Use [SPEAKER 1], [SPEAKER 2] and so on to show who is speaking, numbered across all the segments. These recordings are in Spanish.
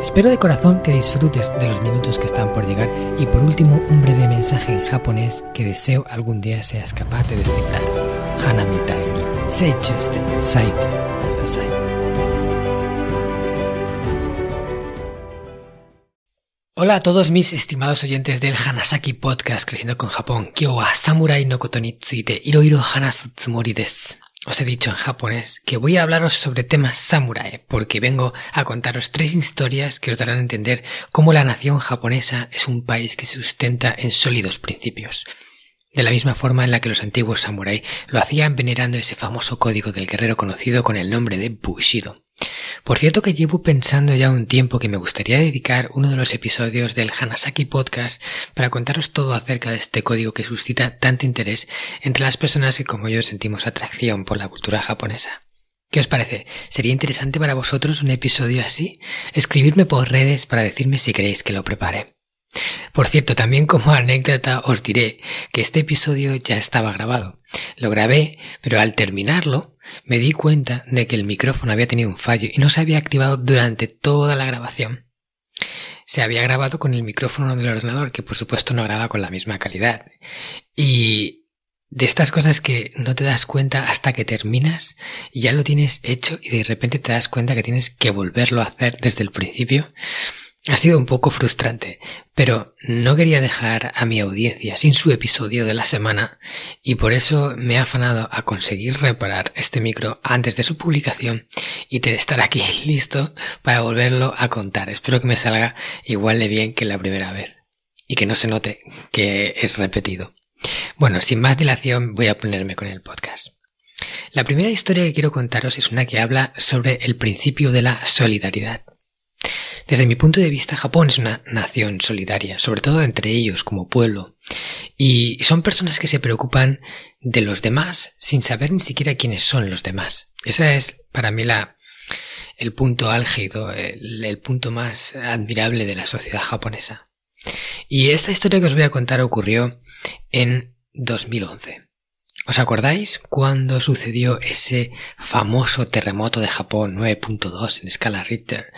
[SPEAKER 1] Espero de corazón que disfrutes de los minutos que están por llegar y por último un breve mensaje en japonés que deseo algún día seas capaz de descifrar. Hanami ni seichuste saite kudasai. Hola a todos mis estimados oyentes del Hanasaki Podcast Creciendo con Japón. Kyo wa samurai no koto ni tsuite iroiro hanasu tsumori desu. Os he dicho en japonés que voy a hablaros sobre temas samurai, porque vengo a contaros tres historias que os darán a entender cómo la nación japonesa es un país que se sustenta en sólidos principios. De la misma forma en la que los antiguos samurai lo hacían venerando ese famoso código del guerrero conocido con el nombre de Bushido. Por cierto que llevo pensando ya un tiempo que me gustaría dedicar uno de los episodios del Hanasaki Podcast para contaros todo acerca de este código que suscita tanto interés entre las personas que como yo sentimos atracción por la cultura japonesa. ¿Qué os parece? ¿Sería interesante para vosotros un episodio así? Escribirme por redes para decirme si queréis que lo prepare. Por cierto, también como anécdota os diré que este episodio ya estaba grabado. Lo grabé, pero al terminarlo me di cuenta de que el micrófono había tenido un fallo y no se había activado durante toda la grabación. Se había grabado con el micrófono del ordenador, que por supuesto no graba con la misma calidad. Y de estas cosas que no te das cuenta hasta que terminas ya lo tienes hecho y de repente te das cuenta que tienes que volverlo a hacer desde el principio. Ha sido un poco frustrante, pero no quería dejar a mi audiencia sin su episodio de la semana y por eso me he afanado a conseguir reparar este micro antes de su publicación y estar aquí listo para volverlo a contar. Espero que me salga igual de bien que la primera vez y que no se note que es repetido. Bueno, sin más dilación voy a ponerme con el podcast. La primera historia que quiero contaros es una que habla sobre el principio de la solidaridad. Desde mi punto de vista, Japón es una nación solidaria, sobre todo entre ellos como pueblo, y son personas que se preocupan de los demás sin saber ni siquiera quiénes son los demás. Ese es para mí la, el punto álgido, el, el punto más admirable de la sociedad japonesa. Y esta historia que os voy a contar ocurrió en 2011. ¿Os acordáis cuando sucedió ese famoso terremoto de Japón 9.2 en escala Richter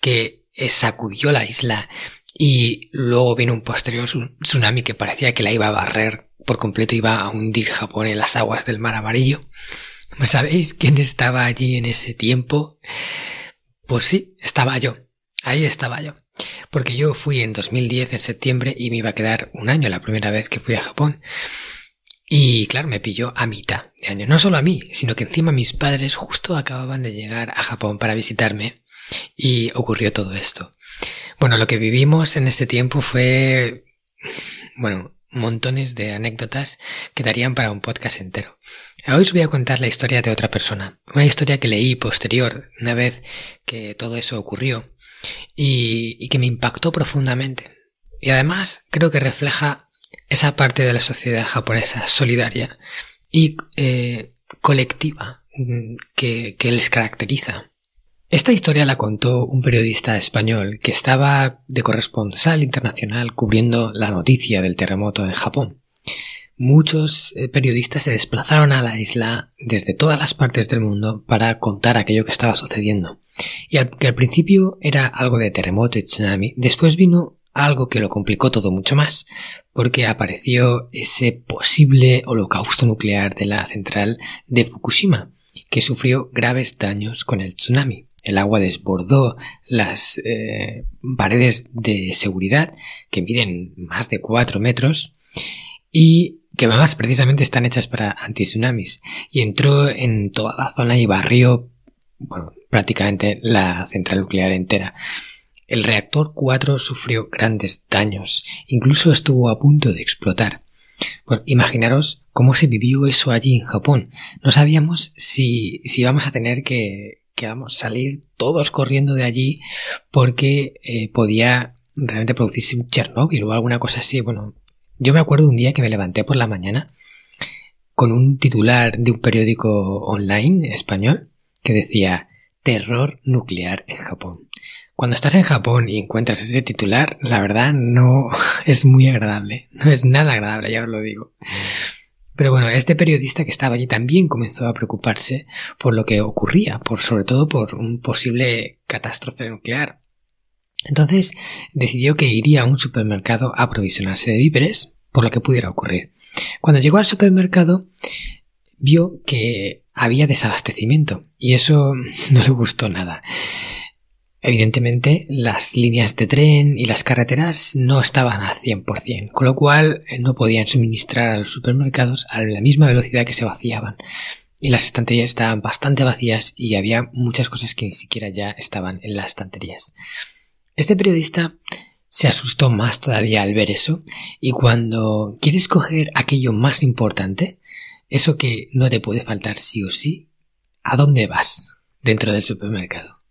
[SPEAKER 1] que sacudió la isla y luego vino un posterior tsunami que parecía que la iba a barrer por completo, iba a hundir Japón en las aguas del mar amarillo. ¿Sabéis quién estaba allí en ese tiempo? Pues sí, estaba yo. Ahí estaba yo. Porque yo fui en 2010, en septiembre, y me iba a quedar un año la primera vez que fui a Japón. Y claro, me pilló a mitad de año. No solo a mí, sino que encima mis padres justo acababan de llegar a Japón para visitarme y ocurrió todo esto. Bueno, lo que vivimos en este tiempo fue, bueno, montones de anécdotas que darían para un podcast entero. Hoy os voy a contar la historia de otra persona, una historia que leí posterior, una vez que todo eso ocurrió, y, que me impactó profundamente. Y además creo que refleja esa parte de la sociedad japonesa solidaria y eh, colectiva mm, que les caracteriza. Esta historia la contó un periodista español que estaba de corresponsal internacional cubriendo la noticia del terremoto en Japón. Muchos eh, periodistas se desplazaron a la isla desde todas las partes del mundo para contar aquello que estaba sucediendo. Y al, que al principio era algo de terremoto y tsunami, después vino algo que lo complicó todo mucho más, porque apareció ese posible holocausto nuclear de la central de Fukushima, que sufrió graves daños con el tsunami. El agua desbordó las eh, paredes de seguridad que miden más de 4 metros y que además precisamente están hechas para antitsunamis y entró en toda la zona y barrió bueno, prácticamente la central nuclear entera. El reactor 4 sufrió grandes daños, incluso estuvo a punto de explotar. Imaginaros cómo se vivió eso allí en Japón. No sabíamos si, si íbamos a tener que, que vamos salir todos corriendo de allí porque eh, podía realmente producirse un Chernobyl o alguna cosa así. Bueno, Yo me acuerdo un día que me levanté por la mañana con un titular de un periódico online español que decía terror nuclear en Japón. Cuando estás en Japón y encuentras ese titular, la verdad no es muy agradable. No es nada agradable, ya os lo digo. Pero bueno, este periodista que estaba allí también comenzó a preocuparse por lo que ocurría, por sobre todo por un posible catástrofe nuclear. Entonces decidió que iría a un supermercado a aprovisionarse de víveres por lo que pudiera ocurrir. Cuando llegó al supermercado vio que había desabastecimiento y eso no le gustó nada. Evidentemente, las líneas de tren y las carreteras no estaban al 100%, con lo cual eh, no podían suministrar a los supermercados a la misma velocidad que se vaciaban. Y las estanterías estaban bastante vacías y había muchas cosas que ni siquiera ya estaban en las estanterías. Este periodista se asustó más todavía al ver eso y cuando quieres coger aquello más importante, eso que no te puede faltar sí o sí, ¿a dónde vas dentro del supermercado?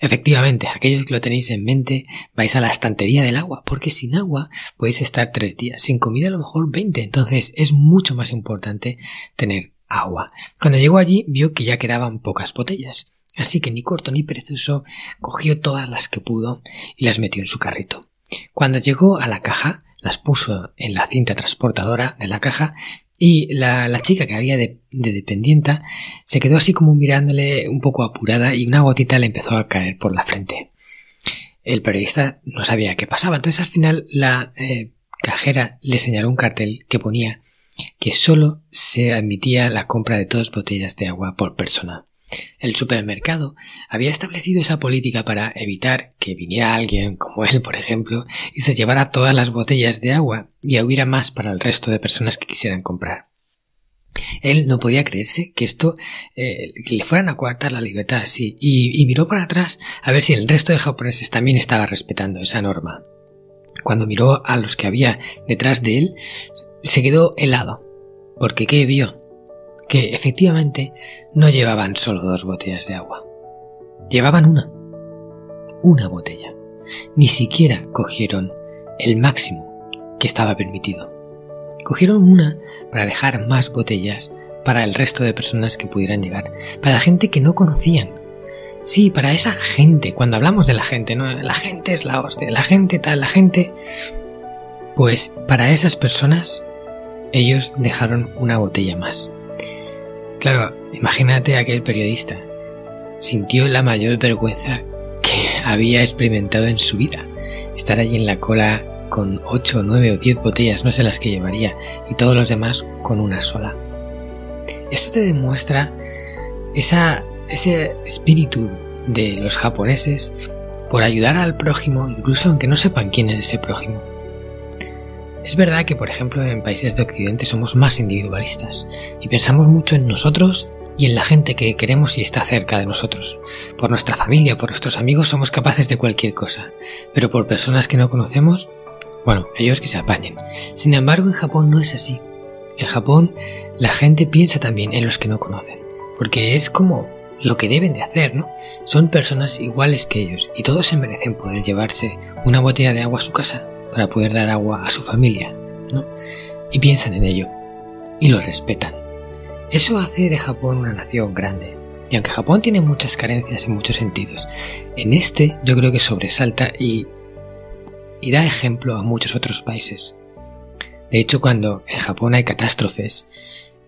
[SPEAKER 1] Efectivamente, aquellos que lo tenéis en mente, vais a la estantería del agua, porque sin agua podéis estar tres días, sin comida a lo mejor veinte, entonces es mucho más importante tener agua. Cuando llegó allí vio que ya quedaban pocas botellas, así que ni corto ni perezoso cogió todas las que pudo y las metió en su carrito. Cuando llegó a la caja, las puso en la cinta transportadora de la caja y la, la chica que había de, de, dependienta se quedó así como mirándole un poco apurada y una gotita le empezó a caer por la frente. El periodista no sabía qué pasaba, entonces al final la eh, cajera le señaló un cartel que ponía que solo se admitía la compra de dos botellas de agua por persona. El supermercado había establecido esa política para evitar que viniera alguien como él, por ejemplo, y se llevara todas las botellas de agua y hubiera más para el resto de personas que quisieran comprar. Él no podía creerse que esto eh, que le fueran a coartar la libertad así y, y miró para atrás a ver si el resto de japoneses también estaba respetando esa norma. Cuando miró a los que había detrás de él, se quedó helado, porque ¿qué vio? Que efectivamente no llevaban solo dos botellas de agua. Llevaban una. Una botella. Ni siquiera cogieron el máximo que estaba permitido. Cogieron una para dejar más botellas para el resto de personas que pudieran llegar, para la gente que no conocían. Sí, para esa gente, cuando hablamos de la gente, ¿no? La gente es la hostia, la gente tal, la gente... Pues para esas personas ellos dejaron una botella más. Claro, imagínate aquel periodista. Sintió la mayor vergüenza que había experimentado en su vida. Estar allí en la cola con 8, 9 o 10 botellas, no sé las que llevaría, y todos los demás con una sola. Esto te demuestra esa, ese espíritu de los japoneses por ayudar al prójimo, incluso aunque no sepan quién es ese prójimo. Es verdad que, por ejemplo, en países de Occidente somos más individualistas y pensamos mucho en nosotros y en la gente que queremos y está cerca de nosotros. Por nuestra familia, por nuestros amigos somos capaces de cualquier cosa, pero por personas que no conocemos, bueno, ellos que se apañen. Sin embargo, en Japón no es así. En Japón la gente piensa también en los que no conocen, porque es como lo que deben de hacer, ¿no? Son personas iguales que ellos y todos se merecen poder llevarse una botella de agua a su casa para poder dar agua a su familia, ¿no? Y piensan en ello y lo respetan. Eso hace de Japón una nación grande. Y aunque Japón tiene muchas carencias en muchos sentidos, en este yo creo que sobresalta y, da ejemplo a muchos otros países. De hecho, cuando en Japón hay catástrofes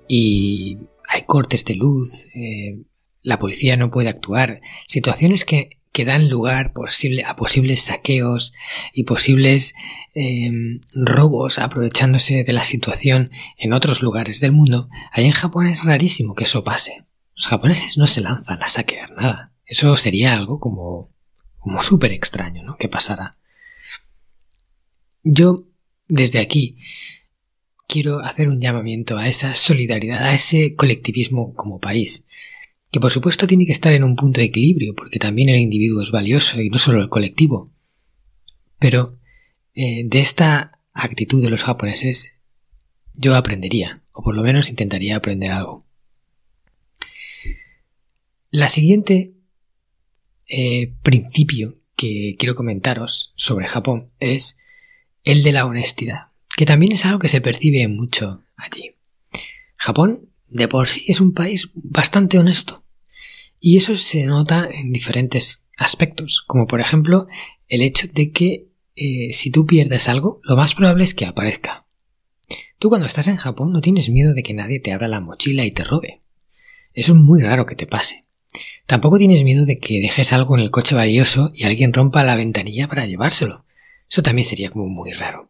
[SPEAKER 1] y hay cortes de luz, eh, la policía no puede actuar, situaciones que que dan lugar a posibles saqueos y posibles em, robos aprovechándose de la situación en otros lugares del mundo, ahí en Japón es rarísimo que eso pase. Los japoneses no se lanzan a saquear nada. Eso sería algo como, como súper extraño, ¿no? Que pasara. Yo, desde aquí, quiero hacer un llamamiento a esa solidaridad, a ese colectivismo como país que por supuesto tiene que estar en un punto de equilibrio, porque también el individuo es valioso y no solo el colectivo. Pero eh, de esta actitud de los japoneses yo aprendería, o por lo menos intentaría aprender algo. La siguiente eh, principio que quiero comentaros sobre Japón es el de la honestidad que también es algo que se percibe mucho allí. Japón de por sí es un país bastante honesto. Y eso se nota en diferentes aspectos, como por ejemplo el hecho de que eh, si tú pierdes algo, lo más probable es que aparezca. Tú cuando estás en Japón no tienes miedo de que nadie te abra la mochila y te robe. Eso es muy raro que te pase. Tampoco tienes miedo de que dejes algo en el coche valioso y alguien rompa la ventanilla para llevárselo. Eso también sería como muy raro.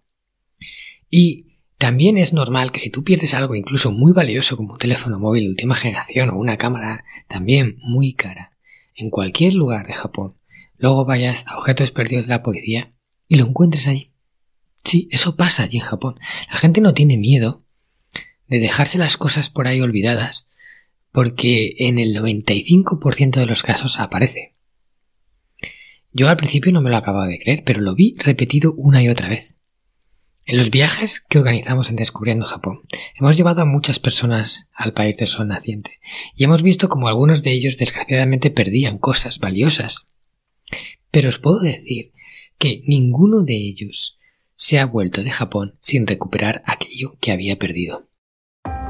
[SPEAKER 1] Y también es normal que si tú pierdes algo incluso muy valioso como un teléfono móvil de última generación o una cámara también muy cara en cualquier lugar de Japón, luego vayas a objetos perdidos de la policía y lo encuentres allí. Sí, eso pasa allí en Japón. La gente no tiene miedo de dejarse las cosas por ahí olvidadas porque en el 95% de los casos aparece. Yo al principio no me lo acababa de creer, pero lo vi repetido una y otra vez. En los viajes que organizamos en Descubriendo Japón, hemos llevado a muchas personas al país del sol naciente y hemos visto como algunos de ellos desgraciadamente perdían cosas valiosas. Pero os puedo decir que ninguno de ellos se ha vuelto de Japón sin recuperar aquello que había perdido.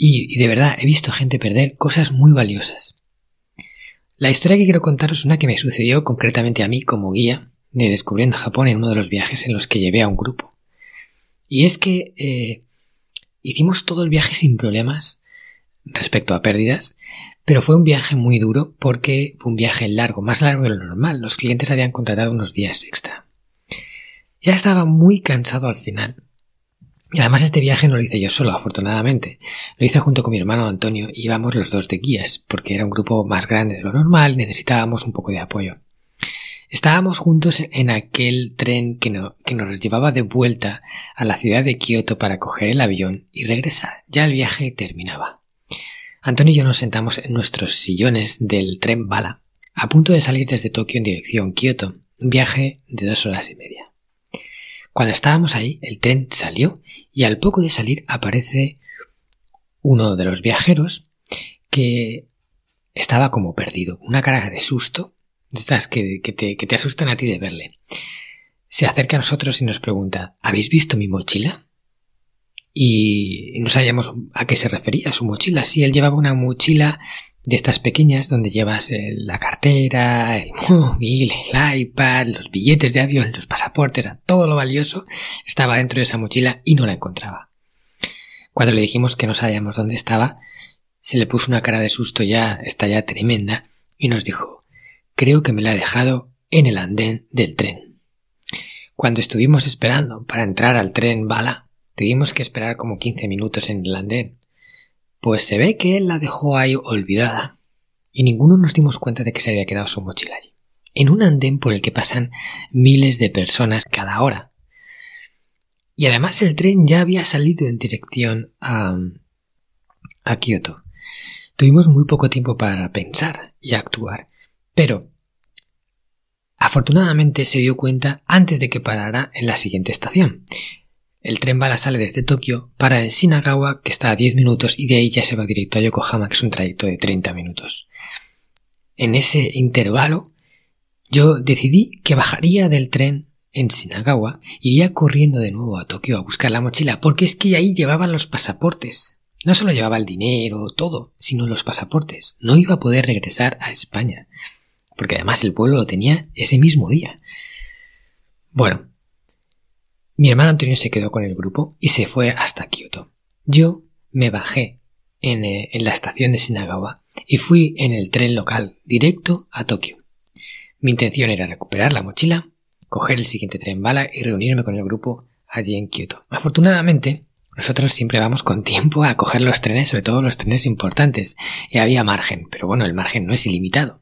[SPEAKER 1] Y, de verdad he visto gente perder cosas muy valiosas. La historia que quiero contaros es una que me sucedió concretamente a mí como guía de Descubriendo Japón en uno de los viajes en los que llevé a un grupo. Y es que eh, hicimos todo el viaje sin problemas respecto a pérdidas, pero fue un viaje muy duro porque fue un viaje largo, más largo de lo normal. Los clientes habían contratado unos días extra. Ya estaba muy cansado al final. Y además este viaje no lo hice yo solo, afortunadamente. Lo hice junto con mi hermano Antonio y íbamos los dos de guías, porque era un grupo más grande de lo normal, necesitábamos un poco de apoyo. Estábamos juntos en aquel tren que, que nos llevaba de vuelta a la ciudad de Kioto para coger el avión y regresar. Ya el viaje terminaba. Antonio y yo nos sentamos en nuestros sillones del tren Bala, a punto de salir desde Tokio en dirección Kioto, un viaje de dos horas y media. Cuando estábamos ahí, el tren salió y al poco de salir aparece uno de los viajeros que estaba como perdido, una cara de susto, de estas que, te, que te asustan a ti de verle. Se acerca a nosotros y nos pregunta, ¿habéis visto mi mochila? y no sabíamos a qué se refería su mochila. Si él llevaba una mochila de estas pequeñas donde llevas eh, la cartera, el móvil, el iPad, los billetes de avión, los pasaportes, todo lo valioso estaba dentro de esa mochila y no la encontraba. Cuando le dijimos que no sabíamos dónde estaba, se le puso una cara de susto ya, está ya tremenda, y nos dijo, creo que me la ha dejado en el andén del tren. Cuando estuvimos esperando para entrar al tren bala, Tuvimos que esperar como 15 minutos en el andén. Pues se ve que él la dejó ahí olvidada. Y ninguno nos dimos cuenta de que se había quedado su mochila allí. En un andén por el que pasan miles de personas cada hora. Y además el tren ya había salido en dirección a, a Kioto. Tuvimos muy poco tiempo para pensar y actuar. Pero afortunadamente se dio cuenta antes de que parara en la siguiente estación. El tren bala sale desde Tokio, para en Shinagawa, que está a 10 minutos, y de ahí ya se va directo a Yokohama, que es un trayecto de 30 minutos. En ese intervalo, yo decidí que bajaría del tren en Shinagawa, iría corriendo de nuevo a Tokio a buscar la mochila, porque es que ahí llevaban los pasaportes. No solo llevaba el dinero, todo, sino los pasaportes. No iba a poder regresar a España, porque además el pueblo lo tenía ese mismo día. Bueno, mi hermano Antonio se quedó con el grupo y se fue hasta Kioto. Yo me bajé en, eh, en, la estación de Shinagawa y fui en el tren local directo a Tokio. Mi intención era recuperar la mochila, coger el siguiente tren bala y reunirme con el grupo allí en Kyoto. Afortunadamente, nosotros siempre vamos con tiempo a coger los trenes, sobre todo los trenes importantes, y había margen, pero bueno, el margen no es ilimitado.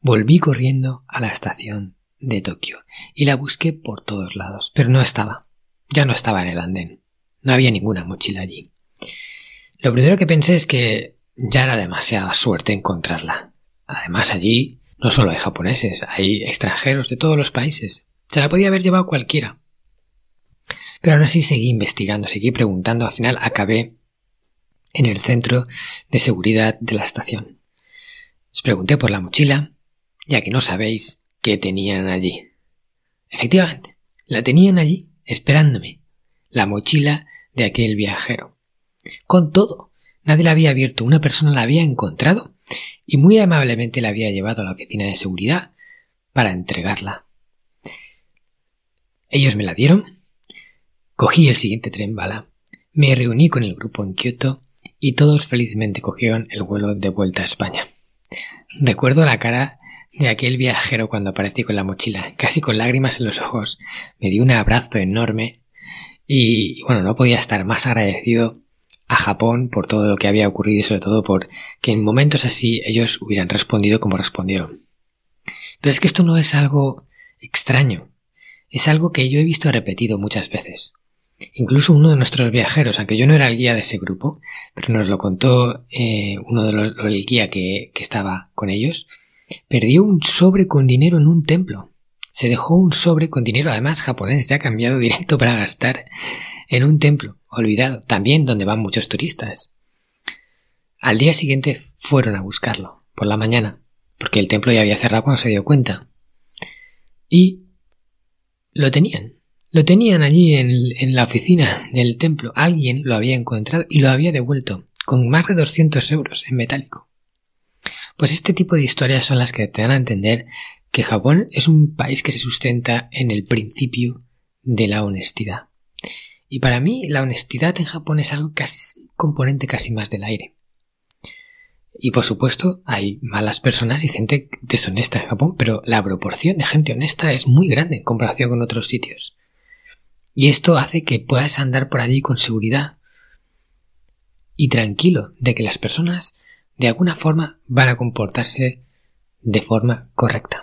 [SPEAKER 1] Volví corriendo a la estación de Tokio y la busqué por todos lados, pero no estaba. Ya no estaba en el andén. No había ninguna mochila allí. Lo primero que pensé es que ya era demasiada suerte encontrarla. Además allí no solo hay japoneses, hay extranjeros de todos los países. Se la podía haber llevado cualquiera. Pero aún así seguí investigando, seguí preguntando, al final acabé en el centro de seguridad de la estación. Os pregunté por la mochila, ya que no sabéis qué tenían allí. Efectivamente, la tenían allí, esperándome, la mochila de aquel viajero. Con todo, nadie la había abierto, una persona la había encontrado y muy amablemente la había llevado a la oficina de seguridad para entregarla. Ellos me la dieron, cogí el siguiente tren bala, me reuní con el grupo en Kioto y todos felizmente cogieron el vuelo de vuelta a España. Recuerdo la cara de aquel viajero cuando aparecí con la mochila, casi con lágrimas en los ojos. Me dio un abrazo enorme y, bueno, no podía estar más agradecido a Japón por todo lo que había ocurrido y sobre todo por que en momentos así ellos hubieran respondido como respondieron. Pero es que esto no es algo extraño. Es algo que yo he visto repetido muchas veces. Incluso uno de nuestros viajeros, aunque yo no era el guía de ese grupo, pero nos lo contó eh, uno de los el guía que, que estaba con ellos, perdió un sobre con dinero en un templo. Se dejó un sobre con dinero, además japonés, ya cambiado directo para gastar en un templo, olvidado, también donde van muchos turistas. Al día siguiente fueron a buscarlo, por la mañana, porque el templo ya había cerrado cuando se dio cuenta. Y lo tenían. Lo tenían allí en, en, la oficina del templo. Alguien lo había encontrado y lo había devuelto, con más de 200 euros en metálico. Pues este tipo de historias son las que te dan a entender que Japón es un país que se sustenta en el principio de la honestidad. Y para mí la honestidad en Japón es algo casi un componente casi más del aire. Y por supuesto hay malas personas y gente deshonesta en Japón, pero la proporción de gente honesta es muy grande en comparación con otros sitios. Y esto hace que puedas andar por allí con seguridad y tranquilo de que las personas de alguna forma van a comportarse de forma correcta.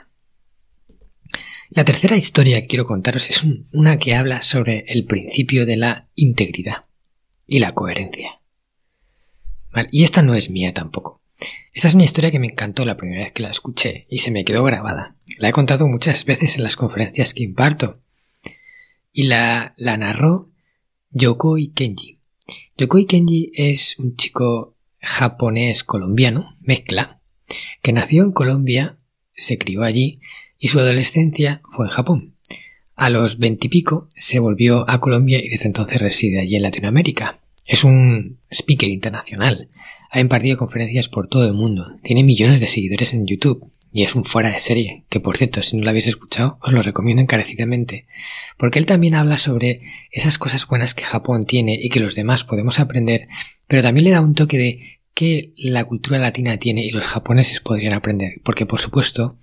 [SPEAKER 1] La tercera historia que quiero contaros es una que habla sobre el principio de la integridad y la coherencia. y esta no es mía tampoco. Esta es una historia que me encantó la primera vez que la escuché y se me quedó grabada. La he contado muchas veces en las conferencias que imparto. Y la, la narró Yokoi Kenji. Yokoi Kenji es un chico japonés colombiano, mezcla, que nació en Colombia, se crió allí y su adolescencia fue en Japón. A los veintipico se volvió a Colombia y desde entonces reside allí en Latinoamérica. Es un speaker internacional. Ha impartido conferencias por todo el mundo. Tiene millones de seguidores en YouTube. Y es un fuera de serie, que por cierto, si no lo habéis escuchado, os lo recomiendo encarecidamente. Porque él también habla sobre esas cosas buenas que Japón tiene y que los demás podemos aprender, pero también le da un toque de que la cultura latina tiene y los japoneses podrían aprender. Porque por supuesto,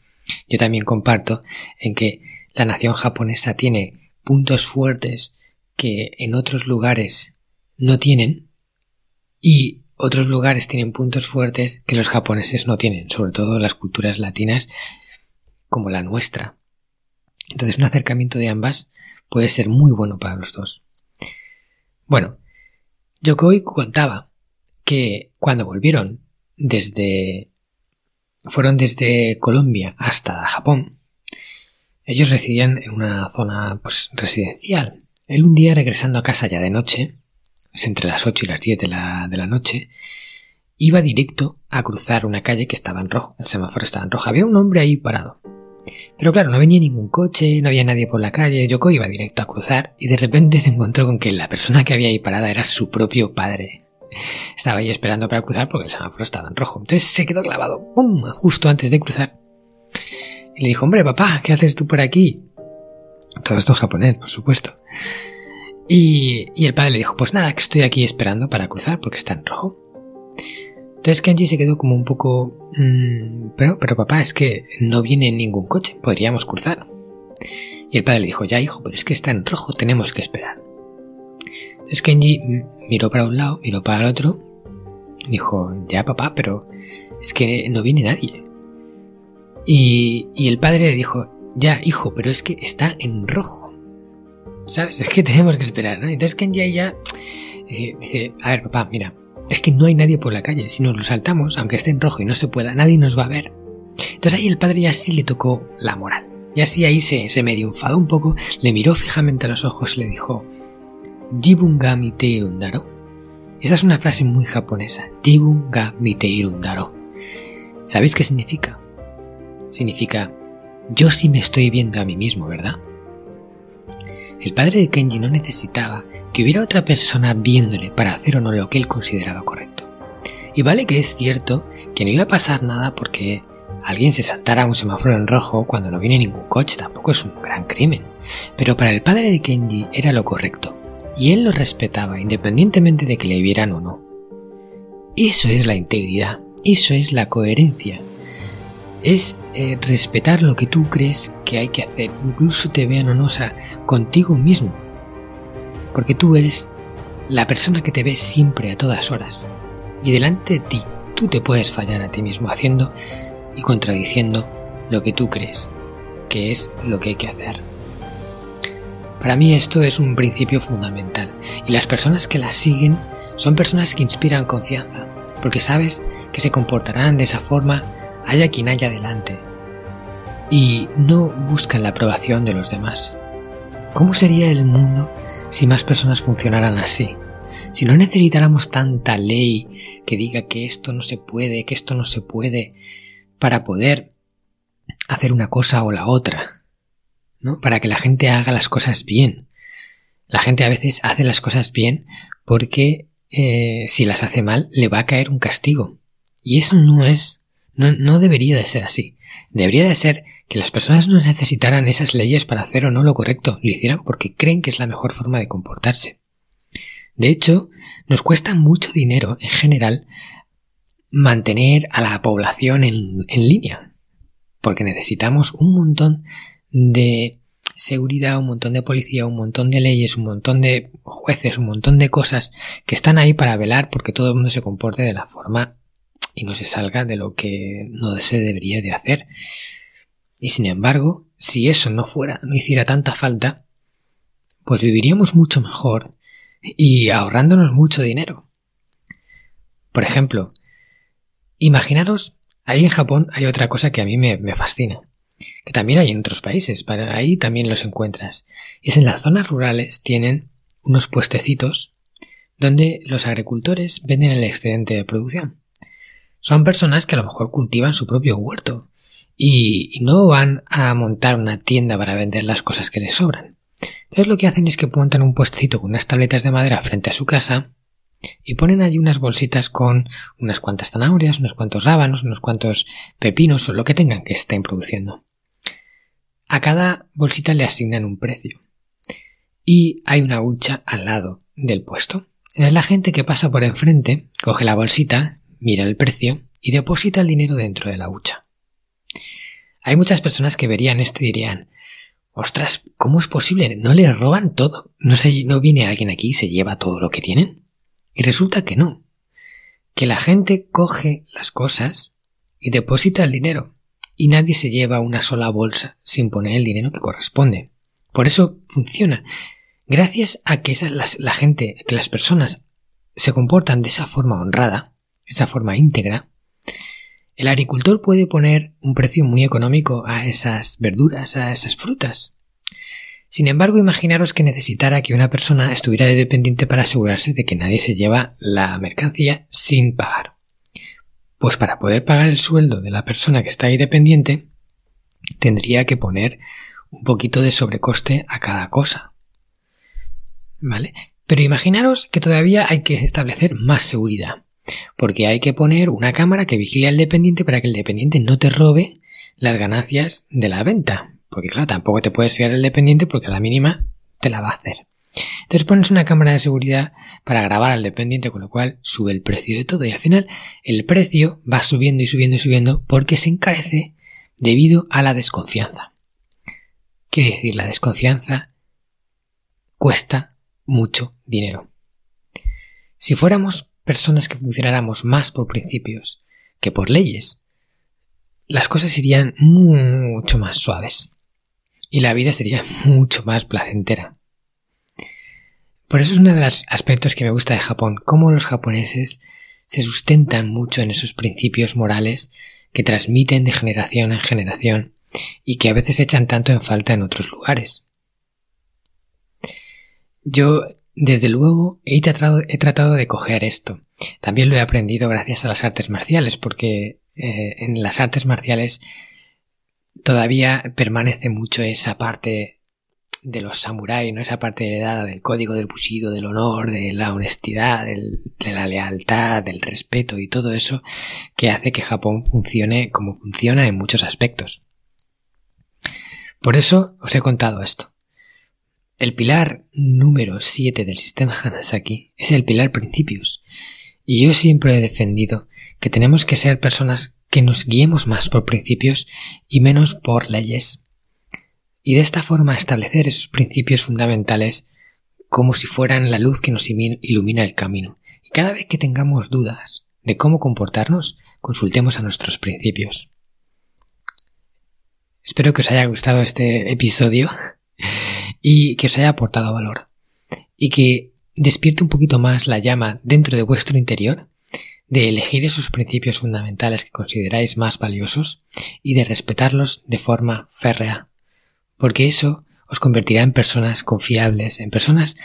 [SPEAKER 1] yo también comparto en que la nación japonesa tiene puntos fuertes que en otros lugares no tienen y otros lugares tienen puntos fuertes que los japoneses no tienen, sobre todo las culturas latinas como la nuestra. Entonces un acercamiento de ambas puede ser muy bueno para los dos. Bueno, Yokoi contaba que cuando volvieron desde fueron desde Colombia hasta Japón. Ellos residían en una zona pues, residencial. Él un día regresando a casa ya de noche, es entre las 8 y las 10 de la, de la noche, iba directo a cruzar una calle que estaba en rojo. El semáforo estaba en rojo. Había un hombre ahí parado. Pero claro, no venía ningún coche, no había nadie por la calle. Yoko iba directo a cruzar y de repente se encontró con que la persona que había ahí parada era su propio padre. Estaba ahí esperando para cruzar porque el semáforo estaba en rojo. Entonces se quedó clavado, ¡pum! justo antes de cruzar. Y le dijo, hombre, papá, ¿qué haces tú por aquí? Todo esto en japonés, por supuesto. Y, y el padre le dijo, pues nada, que estoy aquí esperando para cruzar porque está en rojo. Entonces Kenji se quedó como un poco... Mmm, pero, pero papá, es que no viene ningún coche, podríamos cruzar. Y el padre le dijo, ya hijo, pero es que está en rojo, tenemos que esperar. Entonces Kenji miró para un lado, miró para el otro, dijo, ya papá, pero es que no viene nadie. Y, y el padre le dijo, ya hijo, pero es que está en rojo. ¿Sabes? Es que tenemos que esperar, ¿no? Entonces Kenji ya eh, dice, a ver papá, mira, es que no hay nadie por la calle. Si nos lo saltamos, aunque esté en rojo y no se pueda, nadie nos va a ver. Entonces ahí el padre ya sí le tocó la moral. Y así ahí se, se medio enfadó un poco, le miró fijamente a los ojos y le dijo, Jibunga irundaro. Esa es una frase muy japonesa. Jibunga irundaro. ¿Sabéis qué significa? Significa, yo sí me estoy viendo a mí mismo, ¿verdad? El padre de Kenji no necesitaba que hubiera otra persona viéndole para hacer o no lo que él consideraba correcto. Y vale que es cierto que no iba a pasar nada porque alguien se saltara un semáforo en rojo cuando no viene ningún coche, tampoco es un gran crimen. Pero para el padre de Kenji era lo correcto, y él lo respetaba independientemente de que le vieran o no. Eso es la integridad, eso es la coherencia, es eh, respetar lo que tú crees que hay que hacer, incluso te vean o no, contigo mismo. Porque tú eres la persona que te ve siempre a todas horas. Y delante de ti, tú te puedes fallar a ti mismo haciendo y contradiciendo lo que tú crees que es lo que hay que hacer. Para mí esto es un principio fundamental y las personas que la siguen son personas que inspiran confianza, porque sabes que se comportarán de esa forma haya quien haya delante, y no buscan la aprobación de los demás. ¿Cómo sería el mundo si más personas funcionaran así? Si no necesitáramos tanta ley que diga que esto no se puede, que esto no se puede, para poder hacer una cosa o la otra, ¿no? Para que la gente haga las cosas bien. La gente a veces hace las cosas bien porque eh, si las hace mal le va a caer un castigo. Y eso no es no, no debería de ser así. Debería de ser que las personas no necesitaran esas leyes para hacer o no lo correcto, lo hicieran porque creen que es la mejor forma de comportarse. De hecho, nos cuesta mucho dinero en general mantener a la población en, en línea, porque necesitamos un montón de seguridad, un montón de policía, un montón de leyes, un montón de jueces, un montón de cosas que están ahí para velar porque todo el mundo se comporte de la forma y no se salga de lo que no se debería de hacer. Y sin embargo, si eso no fuera, no hiciera tanta falta, pues viviríamos mucho mejor y ahorrándonos mucho dinero. Por ejemplo, imaginaros, ahí en Japón hay otra cosa que a mí me, me fascina, que también hay en otros países, para ahí también los encuentras. Y es en las zonas rurales tienen unos puestecitos donde los agricultores venden el excedente de producción. Son personas que a lo mejor cultivan su propio huerto y, no van a montar una tienda para vender las cosas que les sobran. Entonces lo que hacen es que montan un puestecito con unas tabletas de madera frente a su casa y ponen allí unas bolsitas con unas cuantas zanahorias, unos cuantos rábanos, unos cuantos pepinos o lo que tengan que estén produciendo. A cada bolsita le asignan un precio y hay una hucha al lado del puesto. La gente que pasa por enfrente coge la bolsita, mira el precio y deposita el dinero dentro de la hucha. Hay muchas personas que verían esto y dirían, ostras, ¿cómo es posible? ¿No le roban todo? ¿No, se, ¿No viene alguien aquí y se lleva todo lo que tienen? Y resulta que no, que la gente coge las cosas y deposita el dinero y nadie se lleva una sola bolsa sin poner el dinero que corresponde. Por eso funciona. Gracias a que la gente, que las personas se comportan de esa forma honrada, esa forma íntegra, el agricultor puede poner un precio muy económico a esas verduras, a esas frutas. Sin embargo, imaginaros que necesitara que una persona estuviera dependiente para asegurarse de que nadie se lleva la mercancía sin pagar. Pues para poder pagar el sueldo de la persona que está ahí dependiente, tendría que poner un poquito de sobrecoste a cada cosa. ¿Vale? Pero imaginaros que todavía hay que establecer más seguridad. Porque hay que poner una cámara que vigile al dependiente para que el dependiente no te robe las ganancias de la venta. Porque claro, tampoco te puedes fiar del dependiente porque a la mínima te la va a hacer. Entonces pones una cámara de seguridad para grabar al dependiente, con lo cual sube el precio de todo y al final el precio va subiendo y subiendo y subiendo porque se encarece debido a la desconfianza. Quiere decir, la desconfianza cuesta mucho dinero. Si fuéramos personas que funcionáramos más por principios que por leyes, las cosas irían mucho más suaves y la vida sería mucho más placentera. Por eso es uno de los aspectos que me gusta de Japón, cómo los japoneses se sustentan mucho en esos principios morales que transmiten de generación en generación y que a veces echan tanto en falta en otros lugares. Yo, desde luego, he tratado, he tratado de coger esto. También lo he aprendido gracias a las artes marciales, porque eh, en las artes marciales todavía permanece mucho esa parte de los samuráis, ¿no? Esa parte heredada del código del bushido, del honor, de la honestidad, de la lealtad, del respeto y todo eso que hace que Japón funcione como funciona en muchos aspectos. Por eso os he contado esto. El pilar número 7 del sistema Hanasaki es el pilar principios. Y yo siempre he defendido que tenemos que ser personas que nos guiemos más por principios y menos por leyes. Y de esta forma establecer esos principios fundamentales como si fueran la luz que nos ilumina el camino. Y cada vez que tengamos dudas de cómo comportarnos, consultemos a nuestros principios. Espero que os haya gustado este episodio y que os haya aportado valor. Y que despierte un poquito más la llama dentro de vuestro interior de elegir esos principios fundamentales que consideráis más valiosos y de respetarlos de forma férrea, porque eso os convertirá en personas confiables, en personas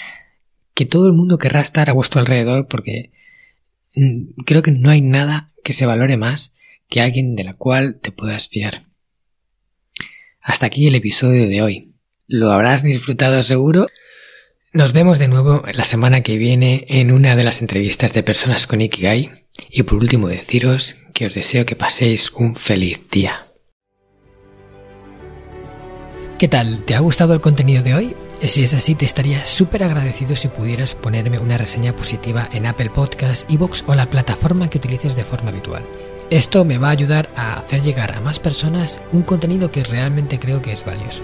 [SPEAKER 1] que todo el mundo querrá estar a vuestro alrededor porque mm, creo que no hay nada que se valore más que alguien de la cual te puedas fiar. Hasta aquí el episodio de hoy. Lo habrás disfrutado seguro nos vemos de nuevo la semana que viene en una de las entrevistas de personas con Ikigai. Y por último deciros que os deseo que paséis un feliz día. ¿Qué tal? ¿Te ha gustado el contenido de hoy? Si es así, te estaría súper agradecido si pudieras ponerme una reseña positiva en Apple Podcasts, Evox o la plataforma que utilices de forma habitual. Esto me va a ayudar a hacer llegar a más personas un contenido que realmente creo que es valioso.